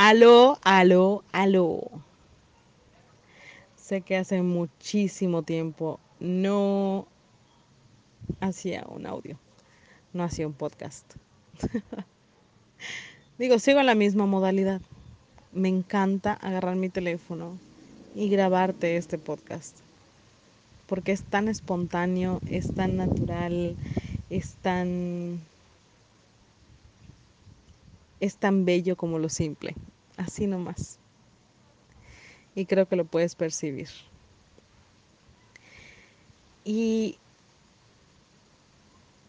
Aló, aló, aló. Sé que hace muchísimo tiempo no hacía un audio, no hacía un podcast. Digo, sigo en la misma modalidad. Me encanta agarrar mi teléfono y grabarte este podcast. Porque es tan espontáneo, es tan natural, es tan es tan bello como lo simple, así nomás. Y creo que lo puedes percibir. Y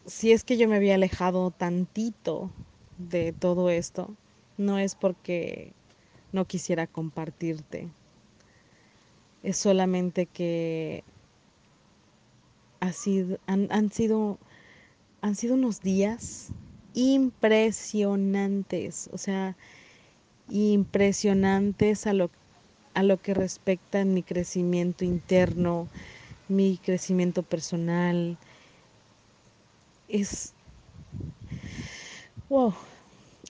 si es que yo me había alejado tantito de todo esto, no es porque no quisiera compartirte. Es solamente que ha sido, han, sido, han sido unos días impresionantes, o sea, impresionantes a lo, a lo que respecta en mi crecimiento interno, mi crecimiento personal. Es, wow,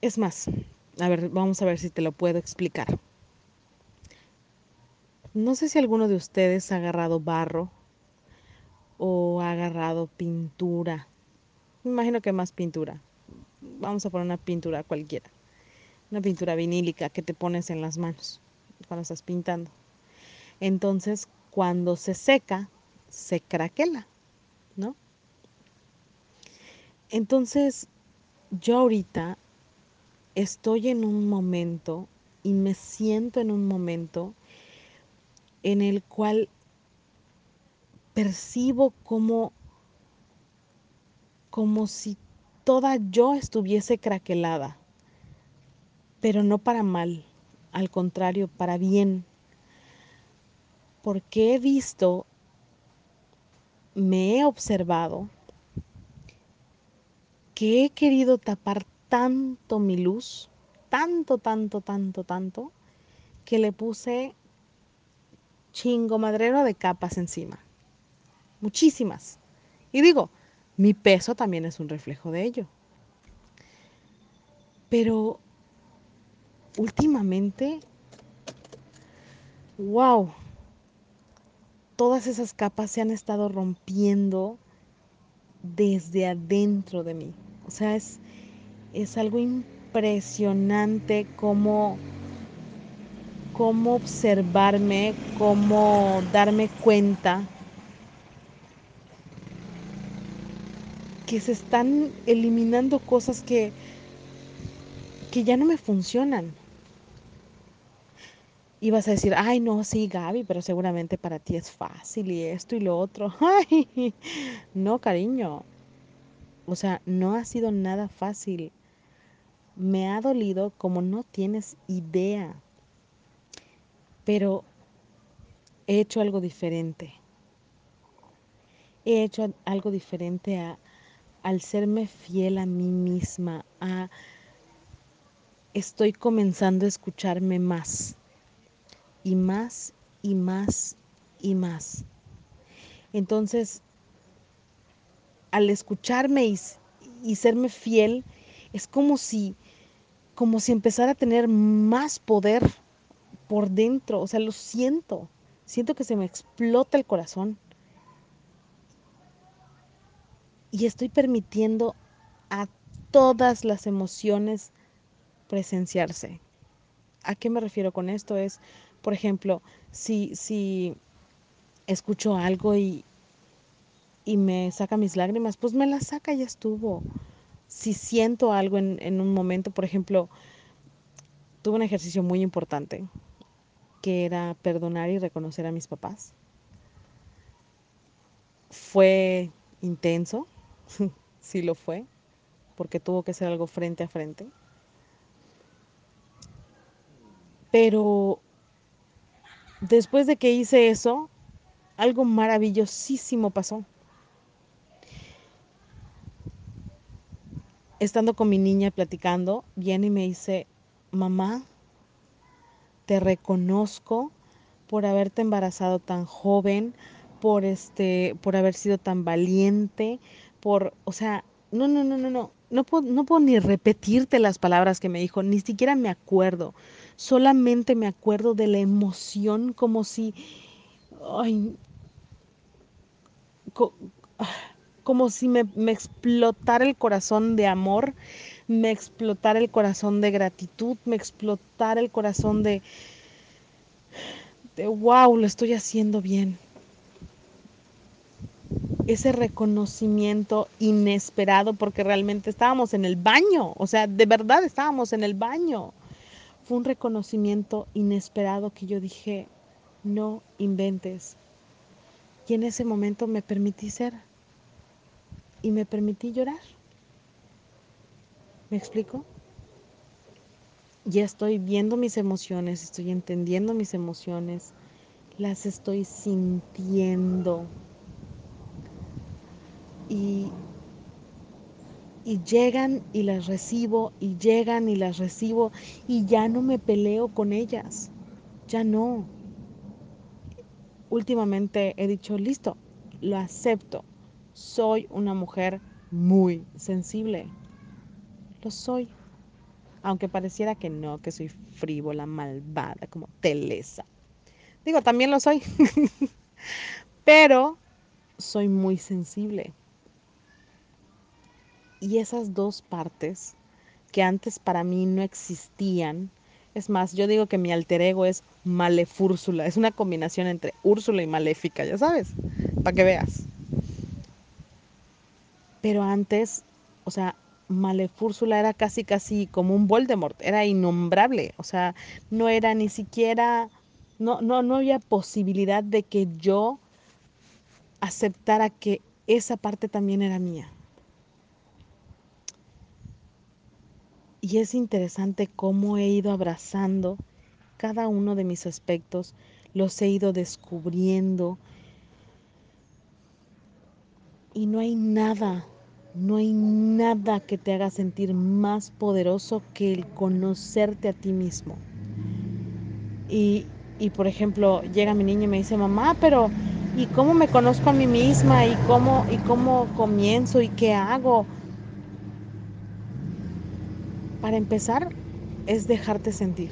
es más, a ver, vamos a ver si te lo puedo explicar. No sé si alguno de ustedes ha agarrado barro o ha agarrado pintura. Me imagino que más pintura vamos a poner una pintura cualquiera, una pintura vinílica que te pones en las manos cuando estás pintando. Entonces, cuando se seca, se craquela, ¿no? Entonces, yo ahorita estoy en un momento y me siento en un momento en el cual percibo como como si toda yo estuviese craquelada, pero no para mal, al contrario, para bien, porque he visto, me he observado, que he querido tapar tanto mi luz, tanto, tanto, tanto, tanto, que le puse chingo madrero de capas encima. Muchísimas. Y digo, mi peso también es un reflejo de ello. Pero últimamente, wow, todas esas capas se han estado rompiendo desde adentro de mí. O sea, es, es algo impresionante cómo, cómo observarme, cómo darme cuenta que se están eliminando cosas que, que ya no me funcionan. Y vas a decir, ay, no, sí, Gaby, pero seguramente para ti es fácil y esto y lo otro. Ay, no, cariño. O sea, no ha sido nada fácil. Me ha dolido como no tienes idea. Pero he hecho algo diferente. He hecho algo diferente a, al serme fiel a mí misma, estoy comenzando a escucharme más y más y más y más. Entonces, al escucharme y, y, serme fiel, es como si, como si empezara a tener más poder por dentro. O sea, lo siento. Siento que se me explota el corazón. Y estoy permitiendo a todas las emociones presenciarse. ¿A qué me refiero con esto? Es, por ejemplo, si, si escucho algo y, y me saca mis lágrimas, pues me las saca y ya estuvo. Si siento algo en, en un momento, por ejemplo, tuve un ejercicio muy importante que era perdonar y reconocer a mis papás. Fue intenso, sí lo fue, porque tuvo que ser algo frente a frente. Pero después de que hice eso, algo maravillosísimo pasó. Estando con mi niña platicando, viene y me dice, mamá, te reconozco por haberte embarazado tan joven, por este, por haber sido tan valiente, por, o sea, no, no, no, no, no, no puedo, no puedo ni repetirte las palabras que me dijo, ni siquiera me acuerdo. Solamente me acuerdo de la emoción como si, ay, co- como si me, me explotara el corazón de amor, me explotara el corazón de gratitud, me explotara el corazón de, de wow, lo estoy haciendo bien. Ese reconocimiento inesperado porque realmente estábamos en el baño, o sea, de verdad estábamos en el baño. Fue un reconocimiento inesperado que yo dije, no inventes. Y en ese momento me permití ser y me permití llorar. ¿Me explico? Ya estoy viendo mis emociones, estoy entendiendo mis emociones, las estoy sintiendo. Y, y llegan y las recibo, y llegan y las recibo, y ya no me peleo con ellas. Ya no. Últimamente he dicho, listo, lo acepto. Soy una mujer muy sensible. Lo soy. Aunque pareciera que no, que soy frívola, malvada, como Telesa. Digo, también lo soy. Pero soy muy sensible. Y esas dos partes que antes para mí no existían, es más, yo digo que mi alter ego es malefúrsula, es una combinación entre Úrsula y maléfica, ya sabes, para que veas. Pero antes, o sea, Malefúrsula era casi casi como un Voldemort, era innombrable, o sea, no era ni siquiera, no, no, no había posibilidad de que yo aceptara que esa parte también era mía. Y es interesante cómo he ido abrazando cada uno de mis aspectos, los he ido descubriendo y no hay nada, no hay nada que te haga sentir más poderoso que el conocerte a ti mismo. Y, y por ejemplo, llega mi niño y me dice, mamá, pero ¿y cómo me conozco a mí misma? ¿Y cómo, y cómo comienzo? ¿Y qué hago? Para empezar, es dejarte sentir.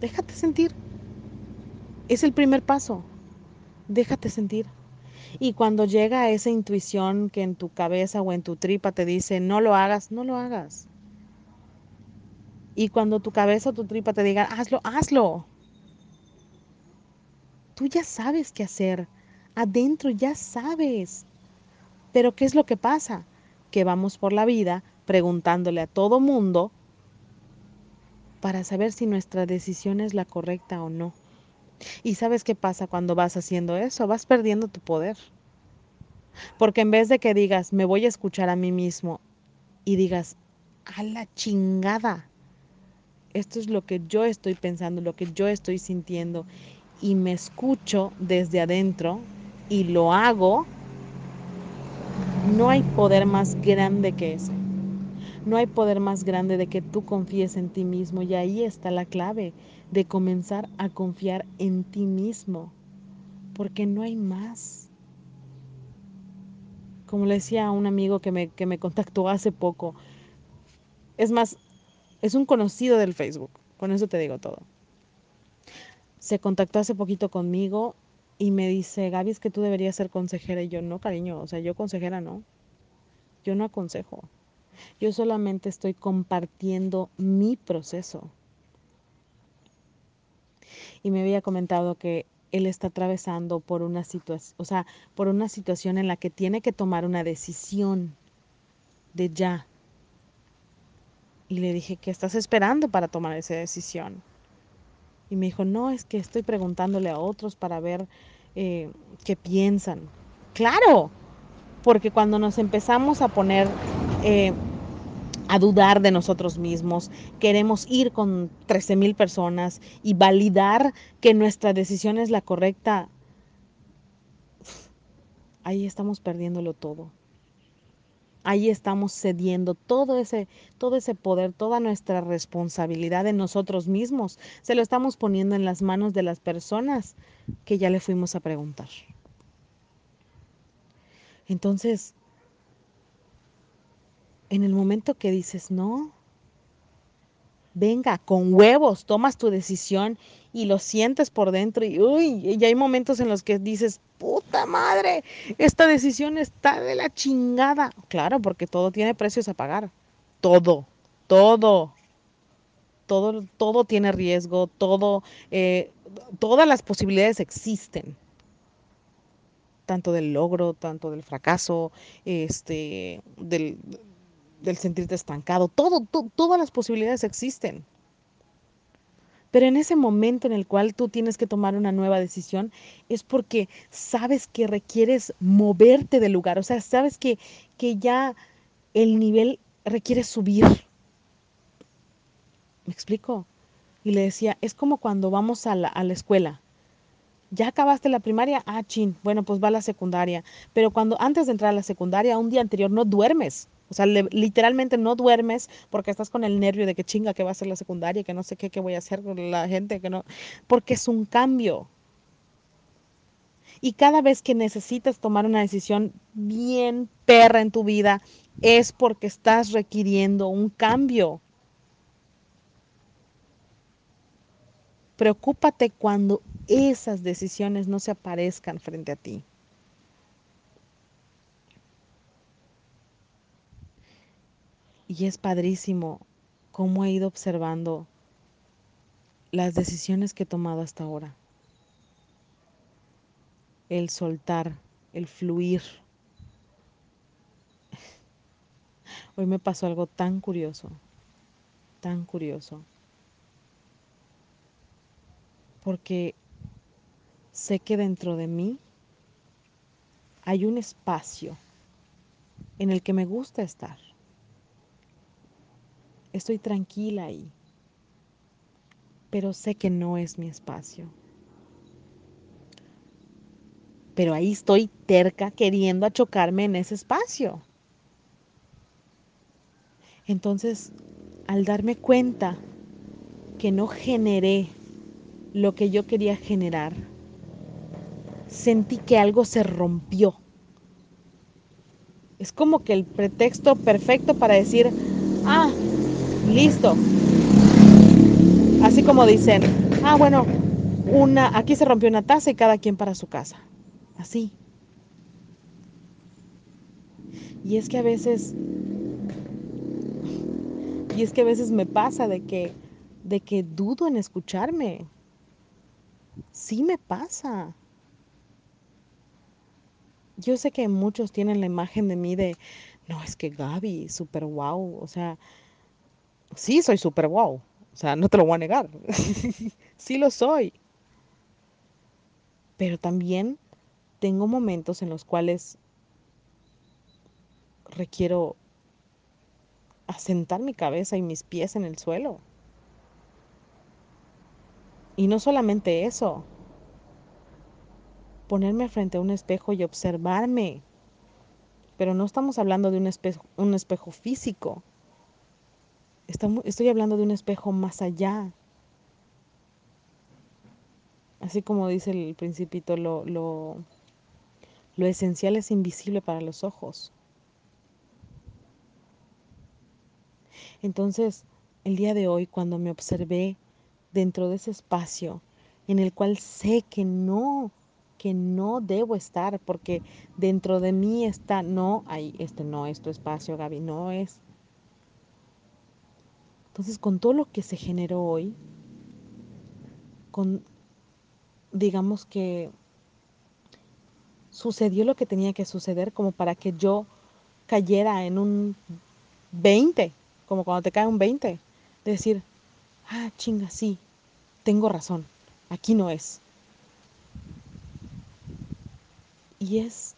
Déjate sentir. Es el primer paso. Déjate sentir. Y cuando llega esa intuición que en tu cabeza o en tu tripa te dice, no lo hagas, no lo hagas. Y cuando tu cabeza o tu tripa te diga, hazlo, hazlo. Tú ya sabes qué hacer. Adentro ya sabes. Pero ¿qué es lo que pasa? Que vamos por la vida preguntándole a todo mundo para saber si nuestra decisión es la correcta o no. ¿Y sabes qué pasa cuando vas haciendo eso? Vas perdiendo tu poder. Porque en vez de que digas, me voy a escuchar a mí mismo y digas, a la chingada, esto es lo que yo estoy pensando, lo que yo estoy sintiendo, y me escucho desde adentro y lo hago, no hay poder más grande que ese. No hay poder más grande de que tú confíes en ti mismo y ahí está la clave de comenzar a confiar en ti mismo, porque no hay más. Como le decía a un amigo que me, que me contactó hace poco, es más, es un conocido del Facebook, con eso te digo todo. Se contactó hace poquito conmigo y me dice, Gaby, es que tú deberías ser consejera. Y yo, no, cariño, o sea, yo consejera no. Yo no aconsejo. Yo solamente estoy compartiendo mi proceso. Y me había comentado que él está atravesando por una situación, o sea, por una situación en la que tiene que tomar una decisión de ya. Y le dije, ¿qué estás esperando para tomar esa decisión? Y me dijo, no, es que estoy preguntándole a otros para ver eh, qué piensan. Claro, porque cuando nos empezamos a poner eh, a dudar de nosotros mismos, queremos ir con 13 mil personas y validar que nuestra decisión es la correcta, ahí estamos perdiéndolo todo. Ahí estamos cediendo todo ese, todo ese poder, toda nuestra responsabilidad en nosotros mismos. Se lo estamos poniendo en las manos de las personas que ya le fuimos a preguntar. Entonces, en el momento que dices no, venga, con huevos, tomas tu decisión y lo sientes por dentro y uy, y hay momentos en los que dices, puta madre, esta decisión está de la chingada. Claro, porque todo tiene precios a pagar. Todo, todo, todo, todo tiene riesgo, todo, eh, todas las posibilidades existen. Tanto del logro, tanto del fracaso, este, del, del sentirte estancado, todas las posibilidades existen. Pero en ese momento en el cual tú tienes que tomar una nueva decisión es porque sabes que requieres moverte del lugar, o sea, sabes que, que ya el nivel requiere subir. ¿Me explico? Y le decía, es como cuando vamos a la, a la escuela. Ya acabaste la primaria, ah, chin, bueno, pues va a la secundaria. Pero cuando antes de entrar a la secundaria, un día anterior no duermes. O sea, literalmente no duermes porque estás con el nervio de que chinga que va a ser la secundaria, que no sé qué, qué voy a hacer con la gente, que no, porque es un cambio. Y cada vez que necesitas tomar una decisión bien perra en tu vida, es porque estás requiriendo un cambio. Preocúpate cuando esas decisiones no se aparezcan frente a ti. Y es padrísimo cómo he ido observando las decisiones que he tomado hasta ahora. El soltar, el fluir. Hoy me pasó algo tan curioso, tan curioso, porque sé que dentro de mí hay un espacio en el que me gusta estar. Estoy tranquila ahí, pero sé que no es mi espacio. Pero ahí estoy terca queriendo achocarme en ese espacio. Entonces, al darme cuenta que no generé lo que yo quería generar, sentí que algo se rompió. Es como que el pretexto perfecto para decir, ah, listo. Así como dicen, ah, bueno, una, aquí se rompió una taza y cada quien para su casa. Así. Y es que a veces, y es que a veces me pasa de que, de que dudo en escucharme. Sí me pasa. Yo sé que muchos tienen la imagen de mí de, no, es que Gaby, súper wow. O sea, sí soy súper wow. O sea, no te lo voy a negar. sí lo soy. Pero también tengo momentos en los cuales requiero asentar mi cabeza y mis pies en el suelo. Y no solamente eso, ponerme frente a un espejo y observarme. Pero no estamos hablando de un espejo, un espejo físico. Estoy hablando de un espejo más allá. Así como dice el principito, lo, lo, lo esencial es invisible para los ojos. Entonces, el día de hoy, cuando me observé dentro de ese espacio en el cual sé que no, que no debo estar, porque dentro de mí está, no, ahí, este no es tu espacio, Gaby, no es. Entonces, con todo lo que se generó hoy, con, digamos que sucedió lo que tenía que suceder como para que yo cayera en un 20, como cuando te cae un 20, de decir, ah, chinga, sí, tengo razón, aquí no es. Y es,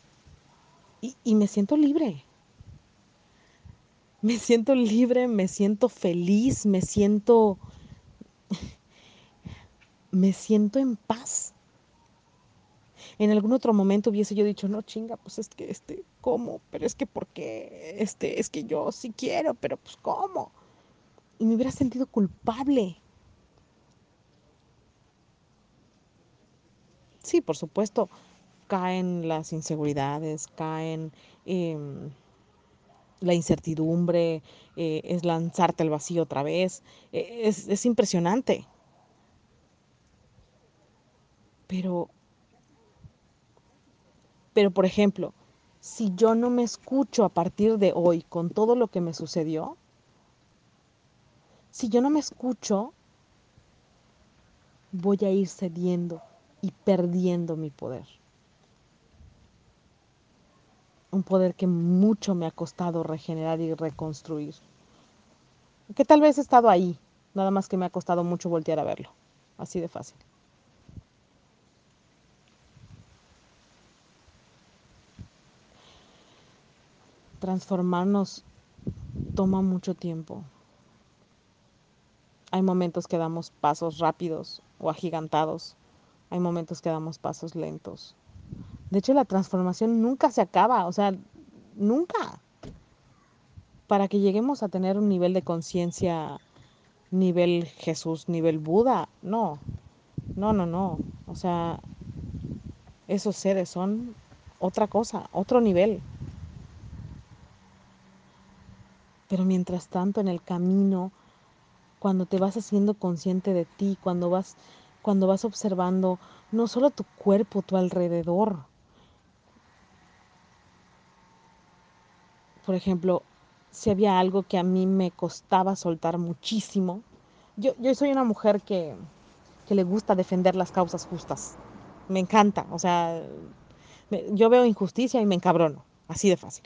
y, y me siento libre, me siento libre, me siento feliz, me siento, me siento en paz. En algún otro momento hubiese yo dicho, no chinga, pues es que este, ¿cómo? Pero es que ¿por qué? Este, es que yo sí quiero, pero pues ¿cómo? Y me hubiera sentido culpable. Sí, por supuesto, caen las inseguridades, caen eh, la incertidumbre, eh, es lanzarte al vacío otra vez, eh, es, es impresionante. Pero, pero por ejemplo, si yo no me escucho a partir de hoy con todo lo que me sucedió, si yo no me escucho, voy a ir cediendo y perdiendo mi poder. Un poder que mucho me ha costado regenerar y reconstruir. Que tal vez he estado ahí, nada más que me ha costado mucho voltear a verlo. Así de fácil. Transformarnos toma mucho tiempo. Hay momentos que damos pasos rápidos o agigantados. Hay momentos que damos pasos lentos. De hecho, la transformación nunca se acaba, o sea, nunca. Para que lleguemos a tener un nivel de conciencia, nivel Jesús, nivel Buda, no, no, no, no. O sea, esos seres son otra cosa, otro nivel. Pero mientras tanto, en el camino, cuando te vas haciendo consciente de ti, cuando vas, cuando vas observando no solo tu cuerpo, tu alrededor. Por ejemplo, si había algo que a mí me costaba soltar muchísimo, yo, soy una mujer que, le gusta defender las causas justas. Me encanta, o sea, yo veo injusticia y me encabrono, así de fácil.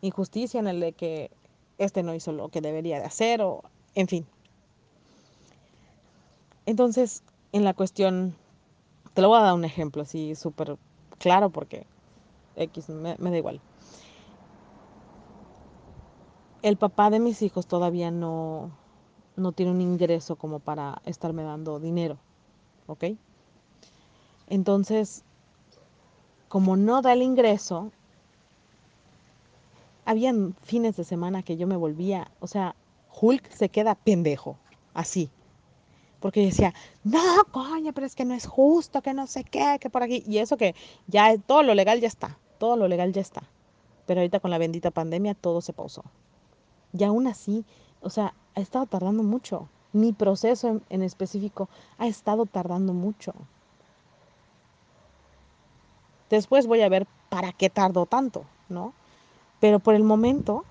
Injusticia en el de que este no hizo lo que debería de hacer o, en fin. Entonces, en la cuestión, te lo voy a dar un ejemplo así súper claro porque X me da igual. El papá de mis hijos todavía no, no tiene un ingreso como para estarme dando dinero, ¿ok? Entonces, como no da el ingreso, habían fines de semana que yo me volvía, o sea, Hulk se queda pendejo, así. Porque decía, no, coño, pero es que no es justo, que no sé qué, que por aquí. Y eso que ya todo lo legal ya está, todo lo legal ya está. Pero ahorita con la bendita pandemia todo se pausó. Y aún así, o sea, ha estado tardando mucho. Mi proceso en, en específico ha estado tardando mucho. Después voy a ver para qué tardó tanto, ¿no? Pero por el momento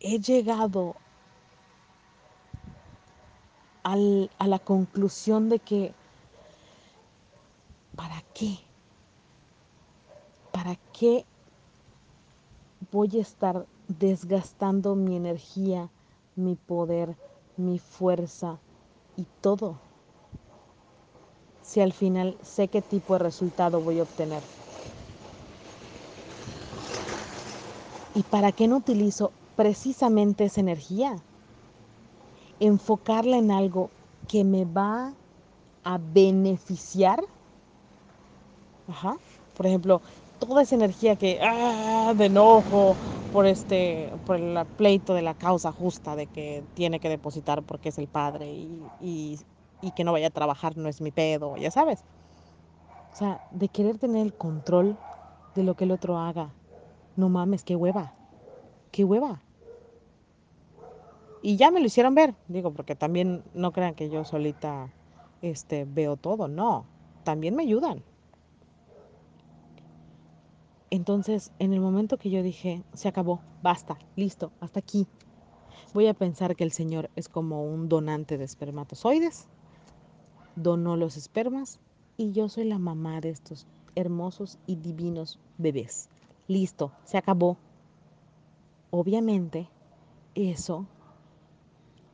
he llegado al, a la conclusión de que, ¿para qué? ¿Para qué voy a estar desgastando mi energía, mi poder, mi fuerza y todo? Si al final sé qué tipo de resultado voy a obtener. ¿Y para qué no utilizo precisamente esa energía? Enfocarla en algo que me va a beneficiar. Ajá. Por ejemplo, toda esa energía que ah, de enojo por este por el pleito de la causa justa de que tiene que depositar porque es el padre y, y, que no vaya a trabajar no es mi pedo, ya sabes. O sea, de querer tener el control de lo que el otro haga. No mames, qué hueva. Qué hueva. Y ya me lo hicieron ver, digo, porque también no crean que yo solita este veo todo, no. También me ayudan. Entonces, en el momento que yo dije, se acabó, basta, listo, hasta aquí, voy a pensar que el Señor es como un donante de espermatozoides, donó los espermas y yo soy la mamá de estos hermosos y divinos bebés. Listo, se acabó. Obviamente, eso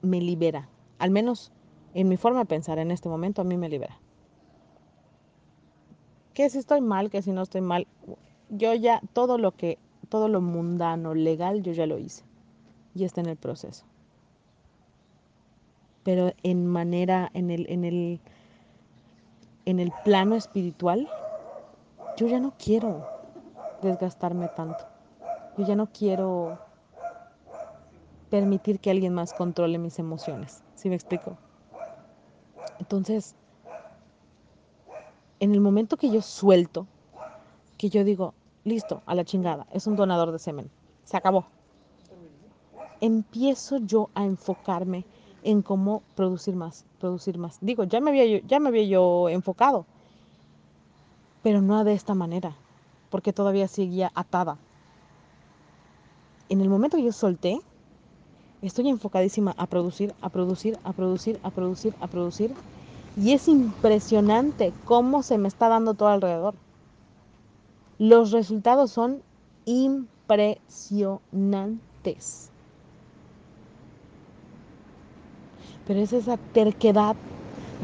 me libera, al menos en mi forma de pensar en este momento, a mí me libera. Que si estoy mal, que si no estoy mal, yo ya todo lo que, todo lo mundano, legal, yo ya lo hice. Y está en el proceso. Pero en manera, en el, en el, en el plano espiritual, yo ya no quiero desgastarme tanto. Yo ya no quiero permitir que alguien más controle mis emociones. ¿Sí me explico? Entonces, en el momento que yo suelto, que yo digo, listo, a la chingada, es un donador de semen, se acabó. Empiezo yo a enfocarme en cómo producir más, producir más. Digo, ya me había yo, ya me había yo enfocado, pero no de esta manera, porque todavía seguía atada. En el momento que yo solté, estoy enfocadísima a producir, a producir, a producir, a producir, a producir. Y es impresionante cómo se me está dando todo alrededor. Los resultados son impresionantes. Pero es esa terquedad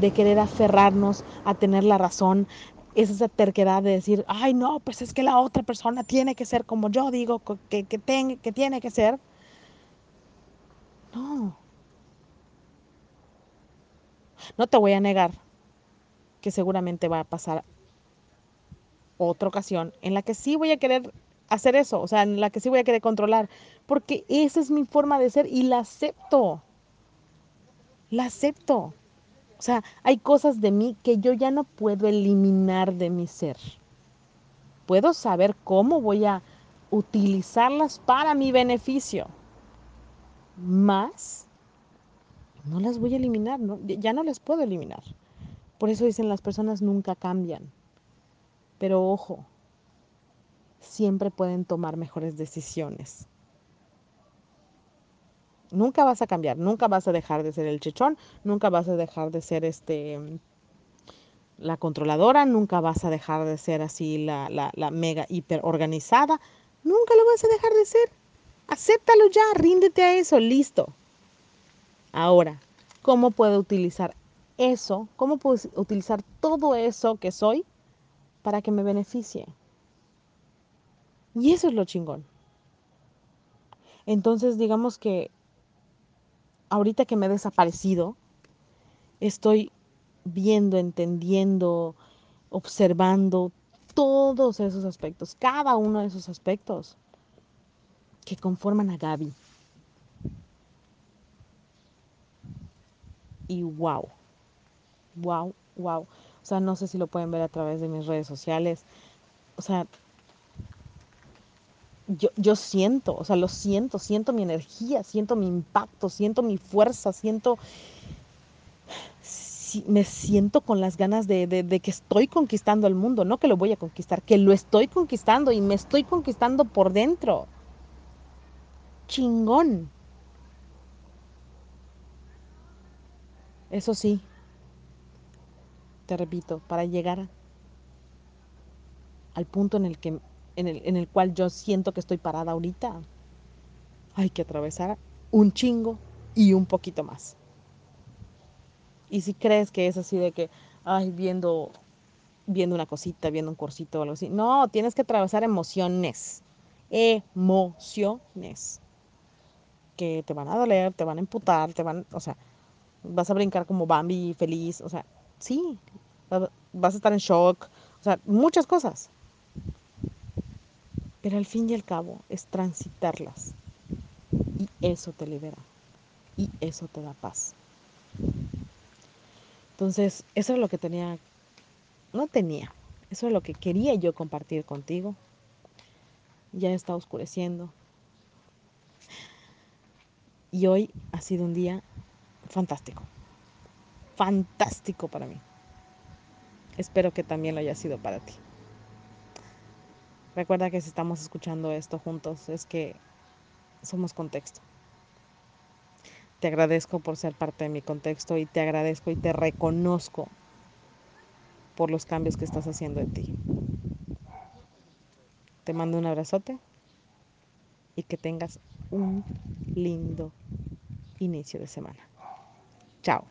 de querer aferrarnos a tener la razón, es esa terquedad de decir, ay no, pues es que la otra persona tiene que ser como yo digo que, que, tiene que ser. No. No te voy a negar que seguramente va a pasar otra ocasión en la que sí voy a querer hacer eso, o sea, en la que sí voy a querer controlar, porque esa es mi forma de ser y la acepto. La acepto. O sea, hay cosas de mí que yo ya no puedo eliminar de mi ser. Puedo saber cómo voy a utilizarlas para mi beneficio. Más, no las voy a eliminar, ¿no? ya no las puedo eliminar. Por eso dicen las personas nunca cambian. Pero ojo, siempre pueden tomar mejores decisiones. Nunca vas a cambiar, nunca vas a dejar de ser el chechón, nunca vas a dejar de ser este la controladora, nunca vas a dejar de ser así la, la mega hiper organizada, nunca lo vas a dejar de ser. Acéptalo ya, ríndete a eso, listo. Ahora, ¿cómo puedo utilizar eso? ¿Cómo puedo utilizar todo eso que soy para que me beneficie? Y eso es lo chingón. Entonces, digamos que ahorita que me he desaparecido, estoy viendo, entendiendo, observando todos esos aspectos, cada uno de esos aspectos que conforman a Gaby. Y wow, wow, wow. O sea, no sé si lo pueden ver a través de mis redes sociales. O sea, yo, yo siento, o sea, lo siento, siento mi energía, siento mi impacto, siento mi fuerza, siento, me siento con las ganas de, de, de, que estoy conquistando el mundo, no que lo voy a conquistar, que lo estoy conquistando y me estoy conquistando por dentro. Chingón. Eso sí, te repito, para llegar al punto en el que en el, en el cual yo siento que estoy parada ahorita, hay que atravesar un chingo y un poquito más. Y si crees que es así de que, ay, viendo, viendo una cosita, viendo un cursito o algo así, no, tienes que atravesar emociones, emociones, que te van a doler, te van a emputar, te van, o sea, vas a brincar como Bambi feliz, o sea, sí, vas a estar en shock, o sea, muchas cosas. Pero al fin y al cabo es transitarlas. Y eso te libera. Y eso te da paz. Entonces, eso es lo que tenía, no tenía, eso es lo que quería yo compartir contigo. Ya está oscureciendo. Y hoy ha sido un día fantástico. Fantástico para mí. Espero que también lo haya sido para ti. Recuerda que si estamos escuchando esto juntos es que somos contexto. Te agradezco por ser parte de mi contexto y te agradezco y te reconozco por los cambios que estás haciendo en ti. Te mando un abrazote y que tengas un lindo inicio de semana. Chao.